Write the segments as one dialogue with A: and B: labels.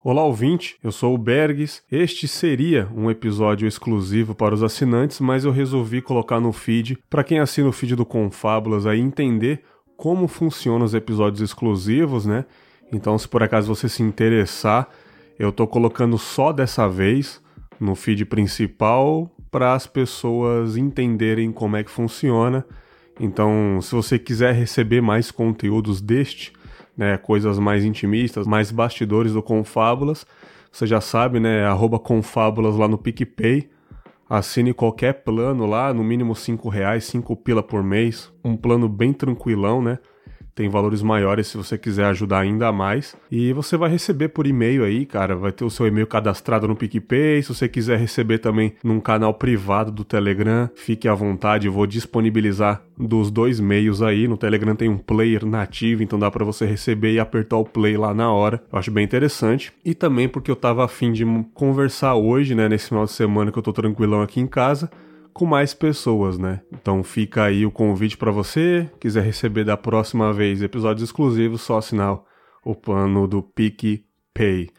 A: Olá, ouvinte, eu sou o Bergs. Este seria um episódio exclusivo para os assinantes, mas eu resolvi colocar no feed para quem assina o feed do Confábulas aí entender como funcionam os episódios exclusivos, né? Então, se por acaso você se interessar, eu tô colocando só dessa vez no feed principal para as pessoas entenderem como é que funciona. Então, se você quiser receber mais conteúdos deste, né, coisas mais intimistas, mais bastidores do Confábulas. Você já sabe, né, arroba Confábulas lá no PicPay. Assine qualquer plano lá, no mínimo 5 reais, 5 pila por mês. Um plano bem tranquilão, né? Tem valores maiores se você quiser ajudar ainda mais. E você vai receber por e-mail aí, cara, vai ter o seu e-mail cadastrado no PicPay. Se você quiser receber também num canal privado do Telegram, fique à vontade, eu vou disponibilizar dos dois meios aí. No Telegram tem um player nativo, então dá para você receber e apertar o play lá na hora. Eu acho bem interessante. E também porque eu tava afim de conversar hoje, né, nesse final de semana que eu tô tranquilão aqui em casa com mais pessoas, né? Então fica aí o convite para você, quiser receber da próxima vez episódios exclusivos, só assinar o plano do PicPay.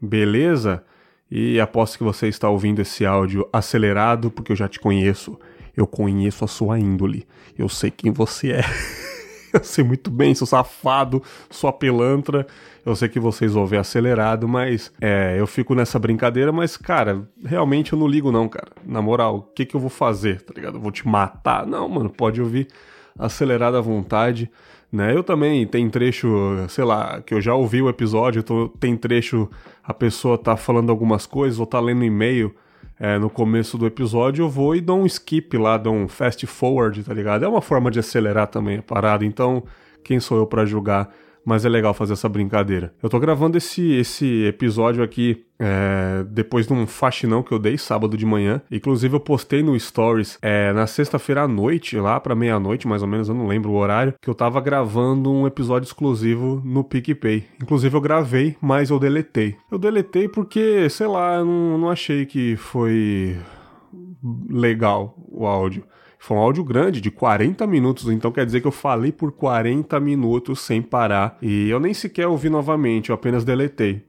A: Beleza? E aposto que você está ouvindo esse áudio acelerado porque eu já te conheço. Eu conheço a sua índole. Eu sei quem você é. eu sei muito bem, seu safado, sua pelantra. Eu sei que vocês ver acelerado, mas é, eu fico nessa brincadeira, mas, cara, realmente eu não ligo, não, cara. Na moral, o que, que eu vou fazer, tá ligado? Eu vou te matar? Não, mano, pode ouvir acelerado à vontade. Né? Eu também tem trecho, sei lá, que eu já ouvi o episódio, tô, tem trecho a pessoa tá falando algumas coisas ou tá lendo e-mail é, no começo do episódio, eu vou e dou um skip lá, dou um fast forward, tá ligado? É uma forma de acelerar também a parada, então quem sou eu para julgar? Mas é legal fazer essa brincadeira. Eu tô gravando esse, esse episódio aqui é, depois de um faxinão que eu dei sábado de manhã. Inclusive, eu postei no Stories é, na sexta-feira à noite, lá pra meia-noite, mais ou menos, eu não lembro o horário, que eu tava gravando um episódio exclusivo no PicPay. Inclusive, eu gravei, mas eu deletei. Eu deletei porque, sei lá, eu não, não achei que foi legal o áudio. Foi um áudio grande, de 40 minutos, então quer dizer que eu falei por 40 minutos sem parar. E eu nem sequer ouvi novamente, eu apenas deletei.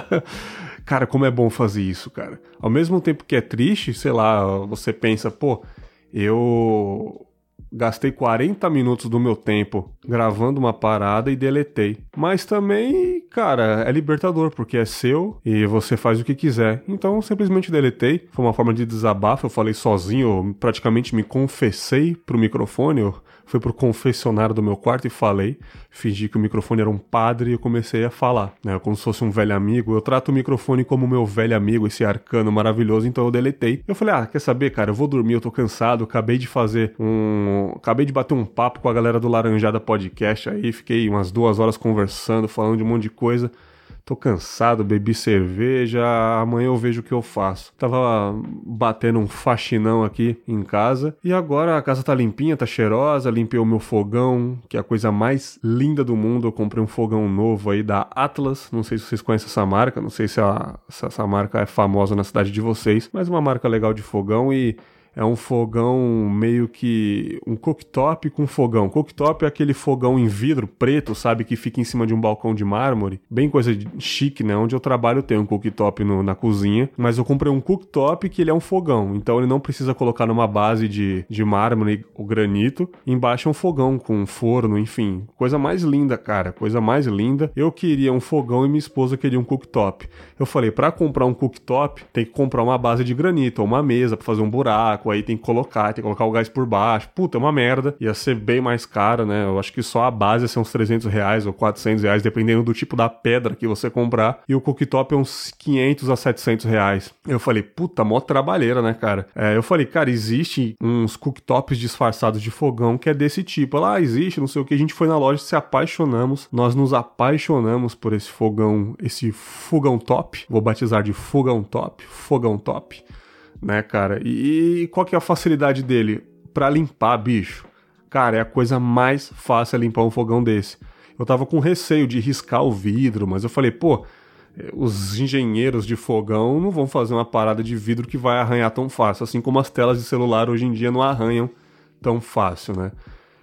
A: cara, como é bom fazer isso, cara. Ao mesmo tempo que é triste, sei lá, você pensa, pô, eu gastei 40 minutos do meu tempo gravando uma parada e deletei. Mas também, cara, é libertador, porque é seu e você faz o que quiser. Então, simplesmente deletei. Foi uma forma de desabafo, eu falei sozinho, eu praticamente me confessei pro microfone, eu fui pro confessionário do meu quarto e falei. Fingi que o microfone era um padre e eu comecei a falar, né? Como se fosse um velho amigo. Eu trato o microfone como meu velho amigo, esse arcano maravilhoso, então eu deletei. Eu falei, ah, quer saber, cara, eu vou dormir, eu tô cansado, acabei de fazer um. Acabei de bater um papo com a galera do Laranjada Podcast aí, fiquei umas duas horas conversando, falando de um monte de coisa. Tô cansado, bebi cerveja, amanhã eu vejo o que eu faço. Tava batendo um faxinão aqui em casa e agora a casa tá limpinha, tá cheirosa, limpei o meu fogão, que é a coisa mais linda do mundo. Eu comprei um fogão novo aí da Atlas, não sei se vocês conhecem essa marca, não sei se, a, se essa marca é famosa na cidade de vocês, mas uma marca legal de fogão e é um fogão meio que um cooktop com fogão. Cooktop é aquele fogão em vidro preto, sabe, que fica em cima de um balcão de mármore, bem coisa de chique, né? Onde eu trabalho tem um cooktop no, na cozinha, mas eu comprei um cooktop que ele é um fogão, então ele não precisa colocar numa base de, de mármore ou granito. Embaixo é um fogão com um forno, enfim, coisa mais linda, cara, coisa mais linda. Eu queria um fogão e minha esposa queria um cooktop. Eu falei, para comprar um cooktop tem que comprar uma base de granito ou uma mesa para fazer um buraco buraco, aí tem que colocar, tem que colocar o gás por baixo. Puta, é uma merda. Ia ser bem mais cara, né? Eu acho que só a base ia ser uns 300 reais ou 400 reais, dependendo do tipo da pedra que você comprar. E o cooktop é uns 500 a 700 reais. Eu falei, puta, mó trabalheira, né, cara? É, eu falei, cara, existe uns cooktops disfarçados de fogão que é desse tipo. Lá ah, existe, não sei o que. A gente foi na loja, se apaixonamos. Nós nos apaixonamos por esse fogão, esse fogão top. Vou batizar de fogão top, fogão top né, cara? E, qual que é a facilidade dele? Para limpar, bicho. Cara, é a coisa mais fácil é limpar um fogão desse. Eu tava com receio de riscar o vidro, mas eu falei, pô, os engenheiros de fogão não vão fazer uma parada de vidro que vai arranhar tão fácil, assim como as telas de celular hoje em dia não arranham tão fácil, né?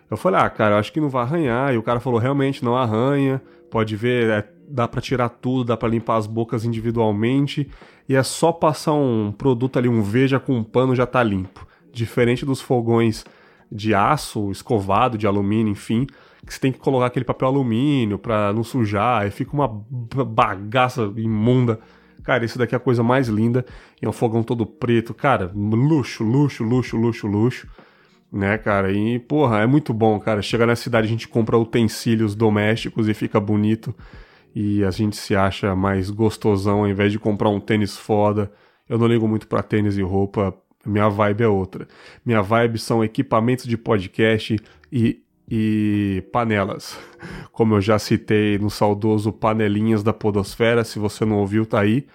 A: Eu falei, ah, cara, eu acho que não vai arranhar. E o cara falou, realmente não arranha. Pode ver, é dá para tirar tudo, dá para limpar as bocas individualmente e é só passar um produto ali, um veja com um pano já tá limpo. Diferente dos fogões de aço, escovado, de alumínio, enfim, que você tem que colocar aquele papel alumínio para não sujar, e fica uma bagaça imunda. Cara, esse daqui é a coisa mais linda. E é um fogão todo preto. Cara, luxo, luxo, luxo, luxo, luxo. Né, cara? E, porra, é muito bom, cara. Chega na cidade, a gente compra utensílios domésticos e fica bonito. E a gente se acha mais gostosão ao invés de comprar um tênis foda. Eu não ligo muito para tênis e roupa. Minha vibe é outra. Minha vibe são equipamentos de podcast e e panelas. Como eu já citei no saudoso Panelinhas da Podosfera, se você não ouviu, tá aí.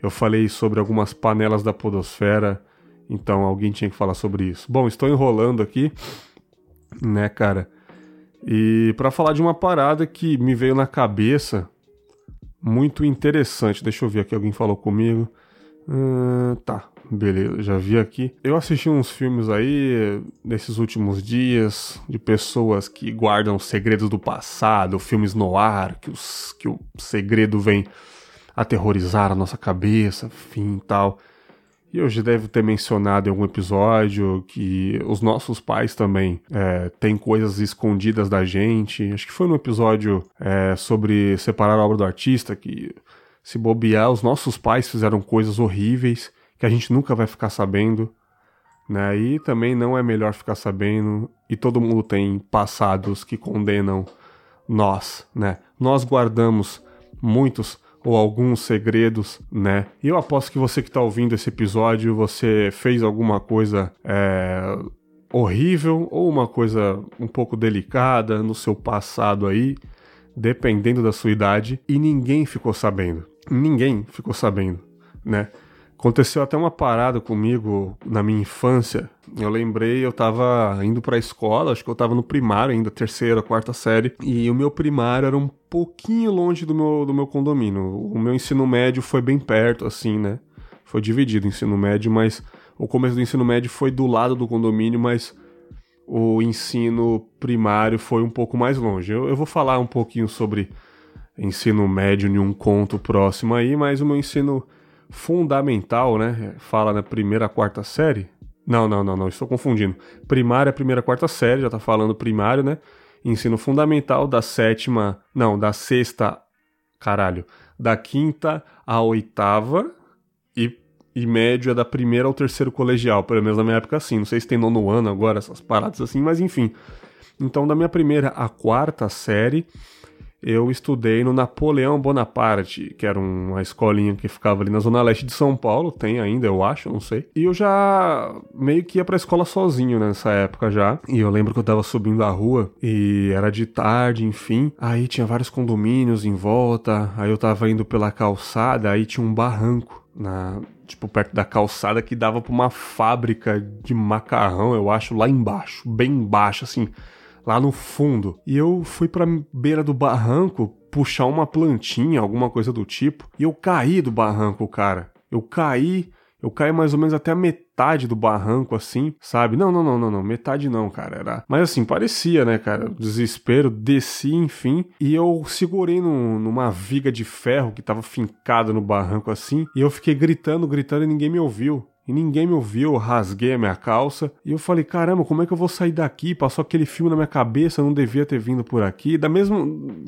A: Eu falei sobre algumas panelas da Podosfera, então alguém tinha que falar sobre isso. Bom, estou enrolando aqui, né, cara? E para falar de uma parada que me veio na cabeça, muito interessante. Deixa eu ver aqui, alguém falou comigo. Uh, tá, Beleza, já vi aqui. Eu assisti uns filmes aí nesses últimos dias de pessoas que guardam segredos do passado, filmes no ar, que, os, que o segredo vem aterrorizar a nossa cabeça, fim tal. E eu já devo ter mencionado em algum episódio que os nossos pais também é, têm coisas escondidas da gente. Acho que foi no episódio é, sobre separar a obra do artista que, se bobear, os nossos pais fizeram coisas horríveis que a gente nunca vai ficar sabendo, né? E também não é melhor ficar sabendo, e todo mundo tem passados que condenam nós, né? Nós guardamos muitos ou alguns segredos, né? E eu aposto que você que está ouvindo esse episódio, você fez alguma coisa é, horrível ou uma coisa um pouco delicada no seu passado aí, dependendo da sua idade, e ninguém ficou sabendo. Ninguém ficou sabendo, né? Aconteceu até uma parada comigo na minha infância. Eu lembrei, eu tava indo pra escola, acho que eu tava no primário ainda, terceira, quarta série, e o meu primário era um pouquinho longe do meu, do meu condomínio. O meu ensino médio foi bem perto, assim, né? Foi dividido o ensino médio, mas o começo do ensino médio foi do lado do condomínio, mas o ensino primário foi um pouco mais longe. Eu, eu vou falar um pouquinho sobre ensino médio em um conto próximo aí, mas o meu ensino fundamental, né? Fala na primeira, quarta série. Não, não, não, não, estou confundindo. Primária, primeira, quarta série, já tá falando primário, né? Ensino fundamental da sétima, não, da sexta, caralho, da quinta à oitava e, e médio é da primeira ao terceiro colegial, pelo menos na minha época assim. Não sei se tem nono ano agora, essas paradas assim, mas enfim. Então, da minha primeira à quarta série, eu estudei no Napoleão Bonaparte, que era uma escolinha que ficava ali na zona leste de São Paulo, tem ainda, eu acho, não sei. E eu já meio que ia pra escola sozinho nessa época já. E eu lembro que eu tava subindo a rua e era de tarde, enfim. Aí tinha vários condomínios em volta, aí eu tava indo pela calçada, aí tinha um barranco na tipo perto da calçada que dava para uma fábrica de macarrão, eu acho, lá embaixo, bem embaixo assim lá no fundo. E eu fui pra beira do barranco puxar uma plantinha, alguma coisa do tipo, e eu caí do barranco, cara. Eu caí, eu caí mais ou menos até a metade do barranco, assim, sabe? Não, não, não, não, não, metade não, cara. Era. Mas assim, parecia, né, cara? Desespero, desci, enfim, e eu segurei num, numa viga de ferro que tava fincada no barranco assim, e eu fiquei gritando, gritando e ninguém me ouviu e ninguém me ouviu, rasguei a minha calça e eu falei, caramba, como é que eu vou sair daqui? Passou aquele filme na minha cabeça, eu não devia ter vindo por aqui. Da mesmo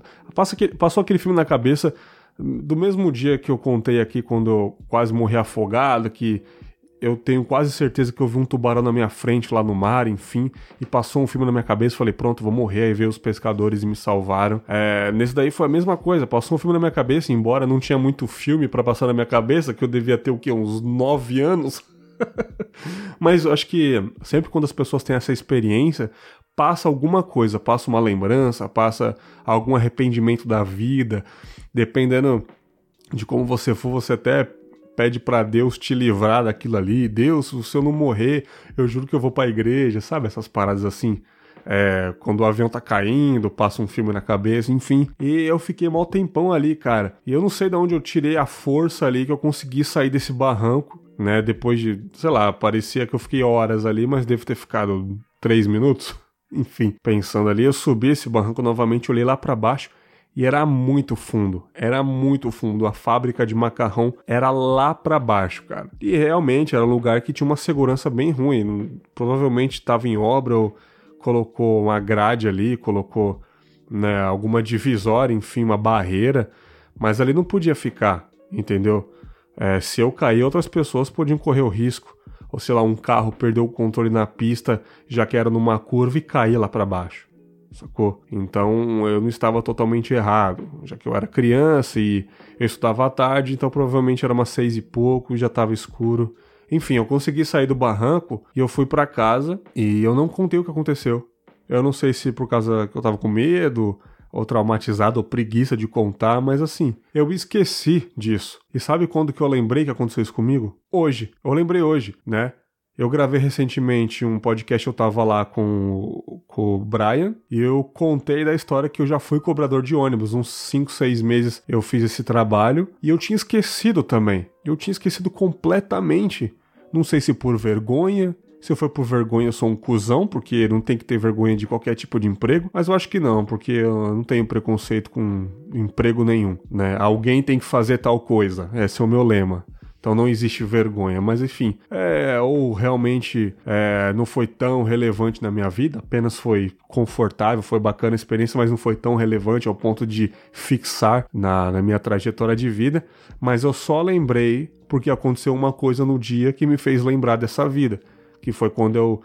A: passou aquele filme na cabeça do mesmo dia que eu contei aqui quando eu quase morri afogado, que eu tenho quase certeza que eu vi um tubarão na minha frente lá no mar, enfim, e passou um filme na minha cabeça, falei, pronto, vou morrer, aí veio os pescadores e me salvaram. É, nesse daí foi a mesma coisa, passou um filme na minha cabeça, embora não tinha muito filme para passar na minha cabeça, que eu devia ter o quê, uns nove anos? Mas eu acho que sempre quando as pessoas têm essa experiência, passa alguma coisa, passa uma lembrança, passa algum arrependimento da vida, dependendo de como você for, você até pede para Deus te livrar daquilo ali. Deus, se eu não morrer, eu juro que eu vou para a igreja, sabe? Essas paradas assim. É, quando o avião tá caindo, passa um filme na cabeça, enfim. E eu fiquei mal tempão ali, cara. E eu não sei de onde eu tirei a força ali que eu consegui sair desse barranco, né? Depois de, sei lá, parecia que eu fiquei horas ali, mas devo ter ficado três minutos. Enfim, pensando ali, eu subi esse barranco novamente, olhei lá para baixo e era muito fundo, era muito fundo. A fábrica de macarrão era lá para baixo, cara. E realmente era um lugar que tinha uma segurança bem ruim. Provavelmente estava em obra ou colocou uma grade ali, colocou né, alguma divisória, enfim, uma barreira, mas ali não podia ficar, entendeu? É, se eu cair, outras pessoas podiam correr o risco. Ou sei lá, um carro perdeu o controle na pista, já que era numa curva e cair lá para baixo sacou? Então eu não estava totalmente errado, já que eu era criança e eu estudava à tarde, então provavelmente era umas seis e pouco, já estava escuro. Enfim, eu consegui sair do barranco e eu fui para casa e eu não contei o que aconteceu. Eu não sei se por causa que eu tava com medo, ou traumatizado, ou preguiça de contar, mas assim, eu esqueci disso. E sabe quando que eu lembrei que aconteceu isso comigo? Hoje. Eu lembrei hoje, né? Eu gravei recentemente um podcast, eu tava lá com, com o Brian, e eu contei da história que eu já fui cobrador de ônibus. Uns 5, 6 meses eu fiz esse trabalho, e eu tinha esquecido também. Eu tinha esquecido completamente. Não sei se por vergonha, se eu for por vergonha, eu sou um cuzão, porque não tem que ter vergonha de qualquer tipo de emprego. Mas eu acho que não, porque eu não tenho preconceito com emprego nenhum, né? Alguém tem que fazer tal coisa. Esse é o meu lema. Então não existe vergonha. Mas enfim, é, ou realmente é, não foi tão relevante na minha vida, apenas foi confortável, foi bacana a experiência, mas não foi tão relevante ao ponto de fixar na, na minha trajetória de vida. Mas eu só lembrei porque aconteceu uma coisa no dia que me fez lembrar dessa vida, que foi quando eu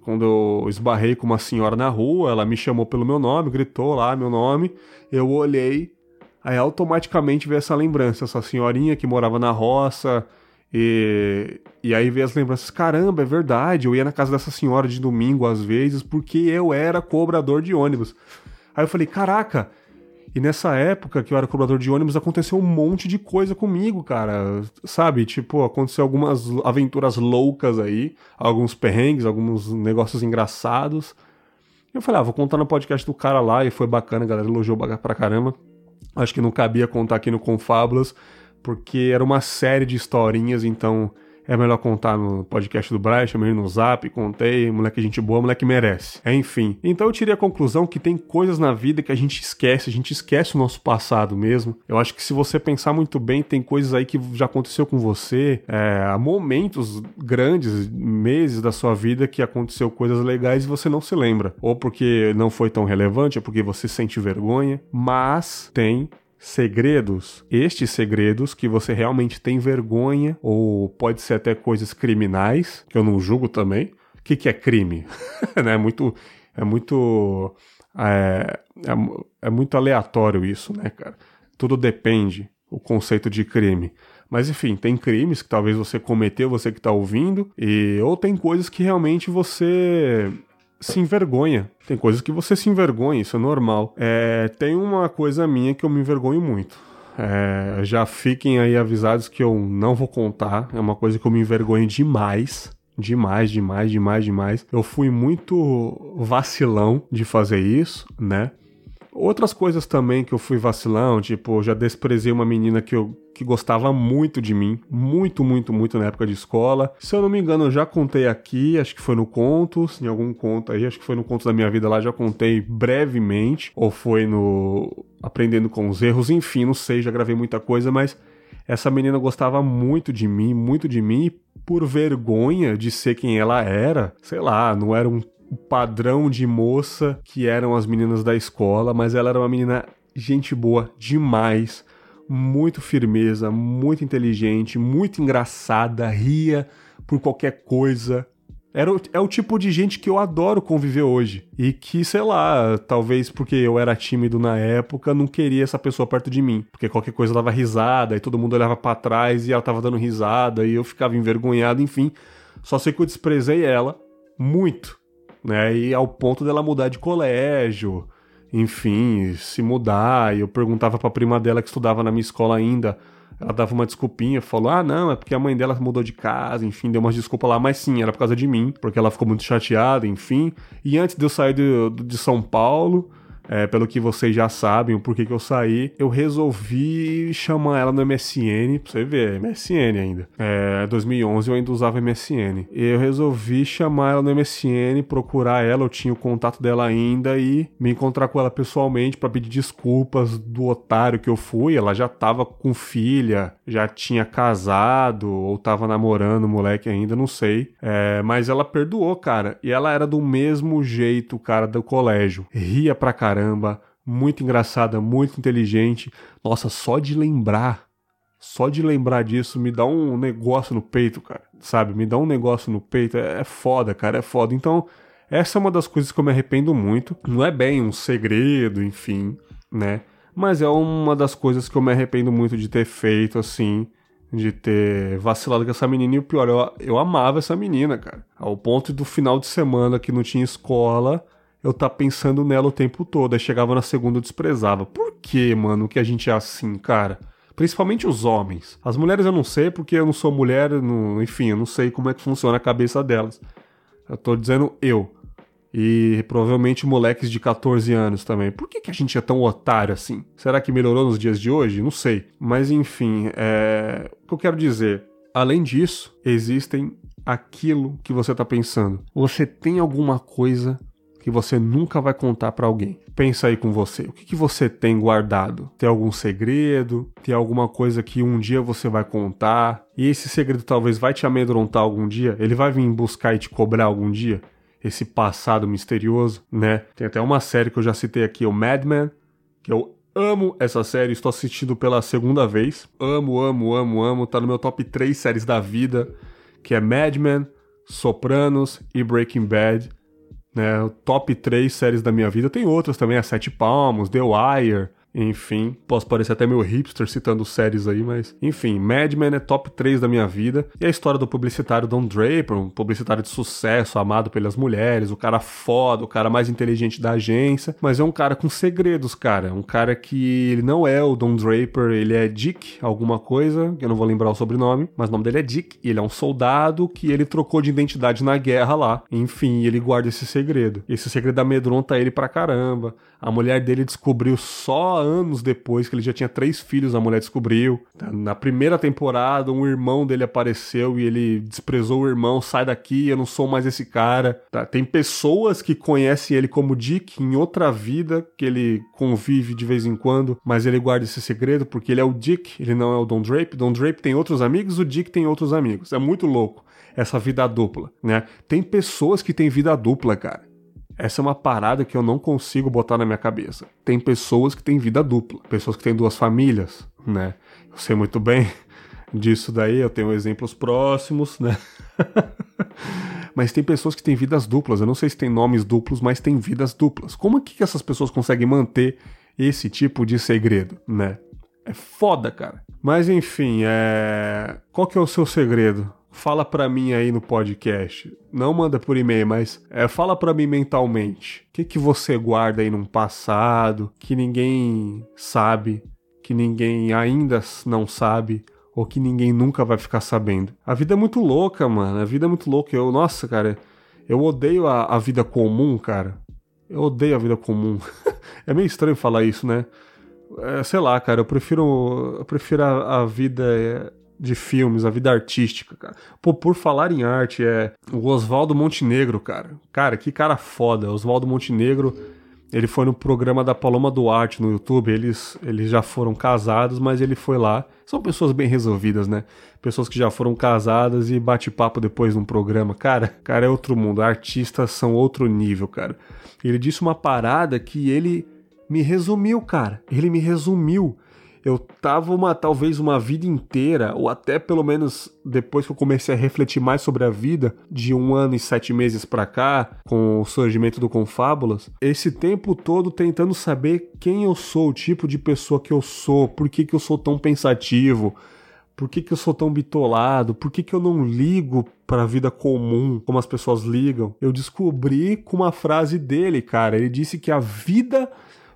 A: quando eu esbarrei com uma senhora na rua, ela me chamou pelo meu nome, gritou lá meu nome, eu olhei Aí automaticamente veio essa lembrança, essa senhorinha que morava na roça. E, e aí veio as lembranças: caramba, é verdade, eu ia na casa dessa senhora de domingo às vezes, porque eu era cobrador de ônibus. Aí eu falei: caraca, e nessa época que eu era cobrador de ônibus, aconteceu um monte de coisa comigo, cara. Sabe? Tipo, aconteceu algumas aventuras loucas aí, alguns perrengues, alguns negócios engraçados. Eu falei, ah, vou contar no podcast do cara lá, e foi bacana, a galera elogiou pra caramba. Acho que não cabia contar aqui no Confábulas, porque era uma série de historinhas, então é melhor contar no podcast do Brian, chamei no zap, contei, moleque gente boa, moleque merece. É, enfim. Então eu tirei a conclusão que tem coisas na vida que a gente esquece, a gente esquece o nosso passado mesmo. Eu acho que se você pensar muito bem, tem coisas aí que já aconteceu com você, é, há momentos grandes, meses da sua vida que aconteceu coisas legais e você não se lembra. Ou porque não foi tão relevante, ou porque você sente vergonha, mas tem segredos, estes segredos que você realmente tem vergonha, ou pode ser até coisas criminais, que eu não julgo também. O que, que é crime? é muito. É muito. É, é, é muito aleatório isso, né, cara? Tudo depende o conceito de crime. Mas enfim, tem crimes que talvez você cometeu, você que está ouvindo, e ou tem coisas que realmente você se envergonha. Tem coisas que você se envergonha, isso é normal. É, tem uma coisa minha que eu me envergonho muito. É, já fiquem aí avisados que eu não vou contar. É uma coisa que eu me envergonho demais. Demais, demais, demais, demais. Eu fui muito vacilão de fazer isso, né? Outras coisas também que eu fui vacilão, tipo, já desprezei uma menina que eu que gostava muito de mim, muito, muito, muito na época de escola. Se eu não me engano, eu já contei aqui, acho que foi no Contos, em algum conto aí, acho que foi no Contos da Minha Vida lá, já contei brevemente, ou foi no Aprendendo com os Erros, enfim, não sei, já gravei muita coisa, mas essa menina gostava muito de mim, muito de mim, e por vergonha de ser quem ela era, sei lá, não era um padrão de moça que eram as meninas da escola, mas ela era uma menina gente boa demais, muito firmeza, muito inteligente, muito engraçada, ria por qualquer coisa. Era o, é o tipo de gente que eu adoro conviver hoje. E que, sei lá, talvez porque eu era tímido na época, não queria essa pessoa perto de mim. Porque qualquer coisa dava risada, e todo mundo olhava para trás e ela tava dando risada, e eu ficava envergonhado, enfim. Só sei que eu desprezei ela muito né? E ao ponto dela mudar de colégio, enfim, se mudar. E eu perguntava pra prima dela que estudava na minha escola ainda. Ela dava uma desculpinha, falou: Ah, não, é porque a mãe dela mudou de casa, enfim, deu umas desculpas lá, mas sim, era por causa de mim, porque ela ficou muito chateada, enfim. E antes de eu sair de, de São Paulo, é, pelo que vocês já sabem, o porquê que eu saí, eu resolvi chamar ela no MSN, pra você ver, MSN ainda. É, 2011 eu ainda usava MSN. Eu resolvi chamar ela no MSN, procurar ela, eu tinha o contato dela ainda e me encontrar com ela pessoalmente para pedir desculpas do otário que eu fui. Ela já tava com filha, já tinha casado ou tava namorando o moleque ainda, não sei. É, mas ela perdoou, cara. E ela era do mesmo jeito, cara, do colégio. Ria pra caramba, muito engraçada, muito inteligente. Nossa, só de lembrar, só de lembrar disso me dá um negócio no peito, cara. Sabe? Me dá um negócio no peito. É, é foda, cara, é foda. Então, essa é uma das coisas que eu me arrependo muito. Não é bem um segredo, enfim, né? Mas é uma das coisas que eu me arrependo muito de ter feito, assim, de ter vacilado com essa menina. E o pior, eu, eu amava essa menina, cara. Ao ponto do final de semana que não tinha escola, eu tá pensando nela o tempo todo. Aí chegava na segunda eu desprezava. Por que, mano, que a gente é assim, cara? Principalmente os homens. As mulheres eu não sei porque eu não sou mulher, não, enfim, eu não sei como é que funciona a cabeça delas. Eu tô dizendo eu. E provavelmente moleques de 14 anos também. Por que, que a gente é tão otário assim? Será que melhorou nos dias de hoje? Não sei. Mas enfim, é... o que eu quero dizer. Além disso, existem aquilo que você está pensando. Você tem alguma coisa que você nunca vai contar para alguém. Pensa aí com você. O que, que você tem guardado? Tem algum segredo? Tem alguma coisa que um dia você vai contar? E esse segredo talvez vai te amedrontar algum dia? Ele vai vir buscar e te cobrar algum dia? Esse passado misterioso, né? Tem até uma série que eu já citei aqui, o Mad Men, que eu amo essa série, estou assistindo pela segunda vez. Amo, amo, amo, amo. Tá no meu top 3 séries da vida, que é Mad Men, Sopranos e Breaking Bad né? Top 3 séries da minha vida. Tem outras também, a Sete Palmos, The Wire, enfim, posso parecer até meio hipster citando séries aí, mas enfim, Mad Men é top 3 da minha vida. E a história do publicitário Don Draper, um publicitário de sucesso, amado pelas mulheres, o cara foda, o cara mais inteligente da agência, mas é um cara com segredos, cara. Um cara que ele não é o Don Draper, ele é Dick, alguma coisa, que eu não vou lembrar o sobrenome, mas o nome dele é Dick, e ele é um soldado que ele trocou de identidade na guerra lá. Enfim, ele guarda esse segredo. Esse segredo amedronta ele pra caramba. A mulher dele descobriu só anos depois que ele já tinha três filhos, a mulher descobriu. Na primeira temporada, um irmão dele apareceu e ele desprezou o irmão, sai daqui, eu não sou mais esse cara. Tá? Tem pessoas que conhecem ele como Dick em outra vida, que ele convive de vez em quando, mas ele guarda esse segredo porque ele é o Dick, ele não é o Don Drape. Don Drape tem outros amigos, o Dick tem outros amigos. É muito louco essa vida dupla, né? Tem pessoas que têm vida dupla, cara. Essa é uma parada que eu não consigo botar na minha cabeça. Tem pessoas que têm vida dupla, pessoas que têm duas famílias, né? Eu sei muito bem disso daí, eu tenho exemplos próximos, né? mas tem pessoas que têm vidas duplas. Eu não sei se tem nomes duplos, mas tem vidas duplas. Como é que essas pessoas conseguem manter esse tipo de segredo, né? É foda, cara. Mas enfim, é... qual que é o seu segredo? Fala para mim aí no podcast. Não manda por e-mail, mas é, fala para mim mentalmente. O que, que você guarda aí num passado que ninguém sabe, que ninguém ainda não sabe, ou que ninguém nunca vai ficar sabendo? A vida é muito louca, mano. A vida é muito louca. Eu, nossa, cara, eu odeio a, a vida comum, cara. Eu odeio a vida comum. é meio estranho falar isso, né? É, sei lá, cara, eu prefiro, eu prefiro a, a vida de filmes, a vida artística, cara. Pô, por falar em arte, é o Oswaldo Montenegro, cara. Cara, que cara foda. Oswaldo Montenegro, ele foi no programa da Paloma Duarte no YouTube. Eles, eles já foram casados, mas ele foi lá. São pessoas bem resolvidas, né? Pessoas que já foram casadas e bate papo depois num programa. Cara, cara é outro mundo. Artistas são outro nível, cara. Ele disse uma parada que ele me resumiu, cara. Ele me resumiu eu tava uma talvez uma vida inteira, ou até pelo menos depois que eu comecei a refletir mais sobre a vida, de um ano e sete meses para cá, com o surgimento do Confábulas, esse tempo todo tentando saber quem eu sou, o tipo de pessoa que eu sou, por que, que eu sou tão pensativo, por que, que eu sou tão bitolado? Por que, que eu não ligo para a vida comum como as pessoas ligam? Eu descobri com uma frase dele, cara. Ele disse que a vida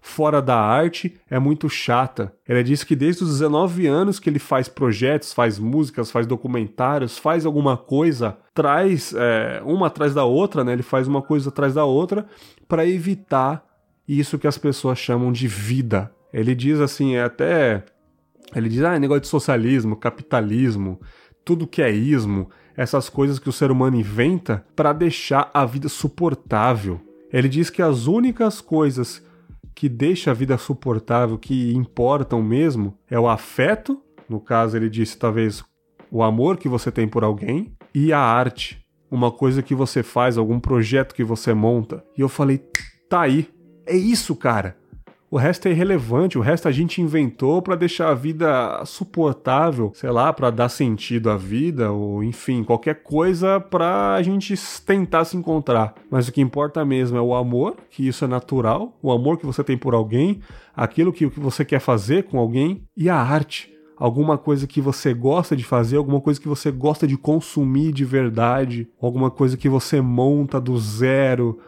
A: fora da arte é muito chata. Ele disse que desde os 19 anos que ele faz projetos, faz músicas, faz documentários, faz alguma coisa, traz é, uma atrás da outra, né? Ele faz uma coisa atrás da outra para evitar isso que as pessoas chamam de vida. Ele diz assim, é até. Ele diz, ah, é negócio de socialismo, capitalismo, tudo que é ismo, essas coisas que o ser humano inventa para deixar a vida suportável. Ele diz que as únicas coisas que deixam a vida suportável, que importam mesmo, é o afeto, no caso ele disse talvez o amor que você tem por alguém, e a arte, uma coisa que você faz, algum projeto que você monta. E eu falei, tá aí, é isso, cara. O resto é irrelevante, o resto a gente inventou para deixar a vida suportável, sei lá, para dar sentido à vida, ou enfim, qualquer coisa para a gente tentar se encontrar. Mas o que importa mesmo é o amor, que isso é natural, o amor que você tem por alguém, aquilo que, que você quer fazer com alguém, e a arte alguma coisa que você gosta de fazer, alguma coisa que você gosta de consumir de verdade, alguma coisa que você monta do zero,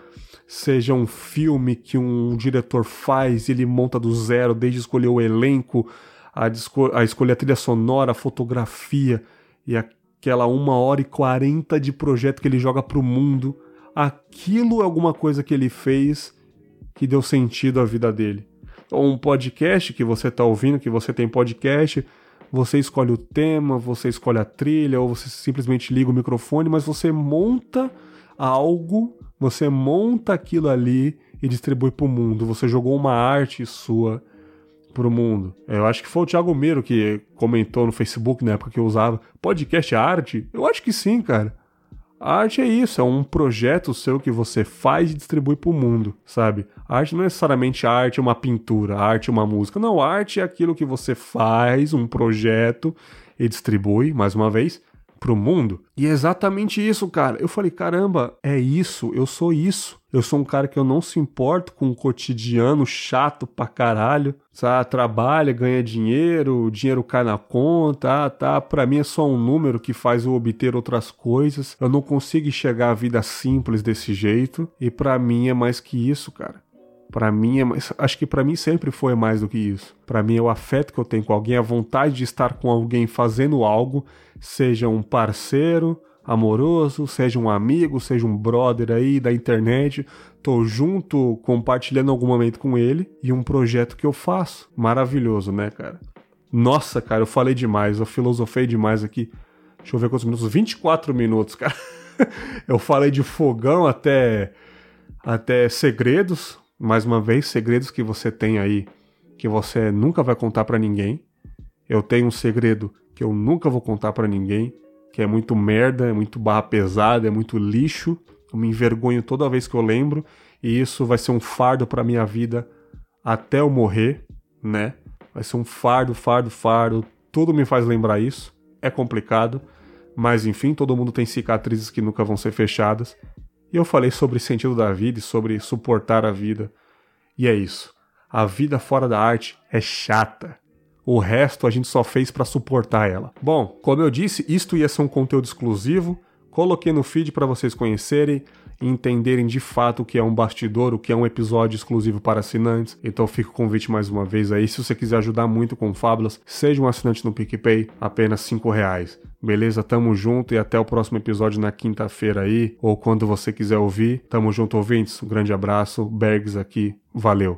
A: seja um filme que um diretor faz, ele monta do zero, desde escolher o elenco, a, a escolher a trilha sonora, a fotografia e aquela uma hora e quarenta de projeto que ele joga pro mundo. Aquilo é alguma coisa que ele fez que deu sentido à vida dele ou um podcast que você está ouvindo, que você tem podcast, você escolhe o tema, você escolhe a trilha, ou você simplesmente liga o microfone, mas você monta algo, você monta aquilo ali e distribui para o mundo. Você jogou uma arte sua para o mundo. Eu acho que foi o Thiago Meiro que comentou no Facebook na época que eu usava podcast é arte. Eu acho que sim, cara. A arte é isso, é um projeto seu que você faz e distribui para o mundo, sabe? A arte não é necessariamente arte é uma pintura, a arte é uma música. Não, a arte é aquilo que você faz, um projeto e distribui, mais uma vez, pro mundo. E é exatamente isso, cara. Eu falei, caramba, é isso, eu sou isso. Eu sou um cara que eu não se importo com o cotidiano chato pra caralho. Sabe? Trabalha, ganha dinheiro, o dinheiro cai na conta, ah, tá. Pra mim é só um número que faz eu obter outras coisas. Eu não consigo enxergar a vida simples desse jeito. E para mim é mais que isso, cara. Para mim, é acho que para mim sempre foi mais do que isso. Para mim é o afeto que eu tenho com alguém, a vontade de estar com alguém fazendo algo, seja um parceiro amoroso, seja um amigo, seja um brother aí da internet, tô junto compartilhando algum momento com ele e um projeto que eu faço. Maravilhoso, né, cara? Nossa, cara, eu falei demais, eu filosofei demais aqui. Deixa eu ver quantos minutos, 24 minutos, cara. eu falei de fogão até até segredos, mais uma vez, segredos que você tem aí que você nunca vai contar para ninguém. Eu tenho um segredo que eu nunca vou contar para ninguém, que é muito merda, é muito barra pesada, é muito lixo. Eu me envergonho toda vez que eu lembro e isso vai ser um fardo para minha vida até eu morrer, né? Vai ser um fardo, fardo, fardo. Tudo me faz lembrar isso. É complicado, mas enfim, todo mundo tem cicatrizes que nunca vão ser fechadas. E eu falei sobre o sentido da vida e sobre suportar a vida. E é isso. A vida fora da arte é chata. O resto a gente só fez para suportar ela. Bom, como eu disse, isto ia ser um conteúdo exclusivo. Coloquei no feed para vocês conhecerem entenderem de fato o que é um bastidor, o que é um episódio exclusivo para assinantes. Então fica o convite mais uma vez aí. Se você quiser ajudar muito com Fábulas, seja um assinante no PicPay, apenas 5 reais. Beleza? Tamo junto e até o próximo episódio na quinta-feira aí, ou quando você quiser ouvir. Tamo junto, ouvintes. Um grande abraço. Bergs aqui. Valeu.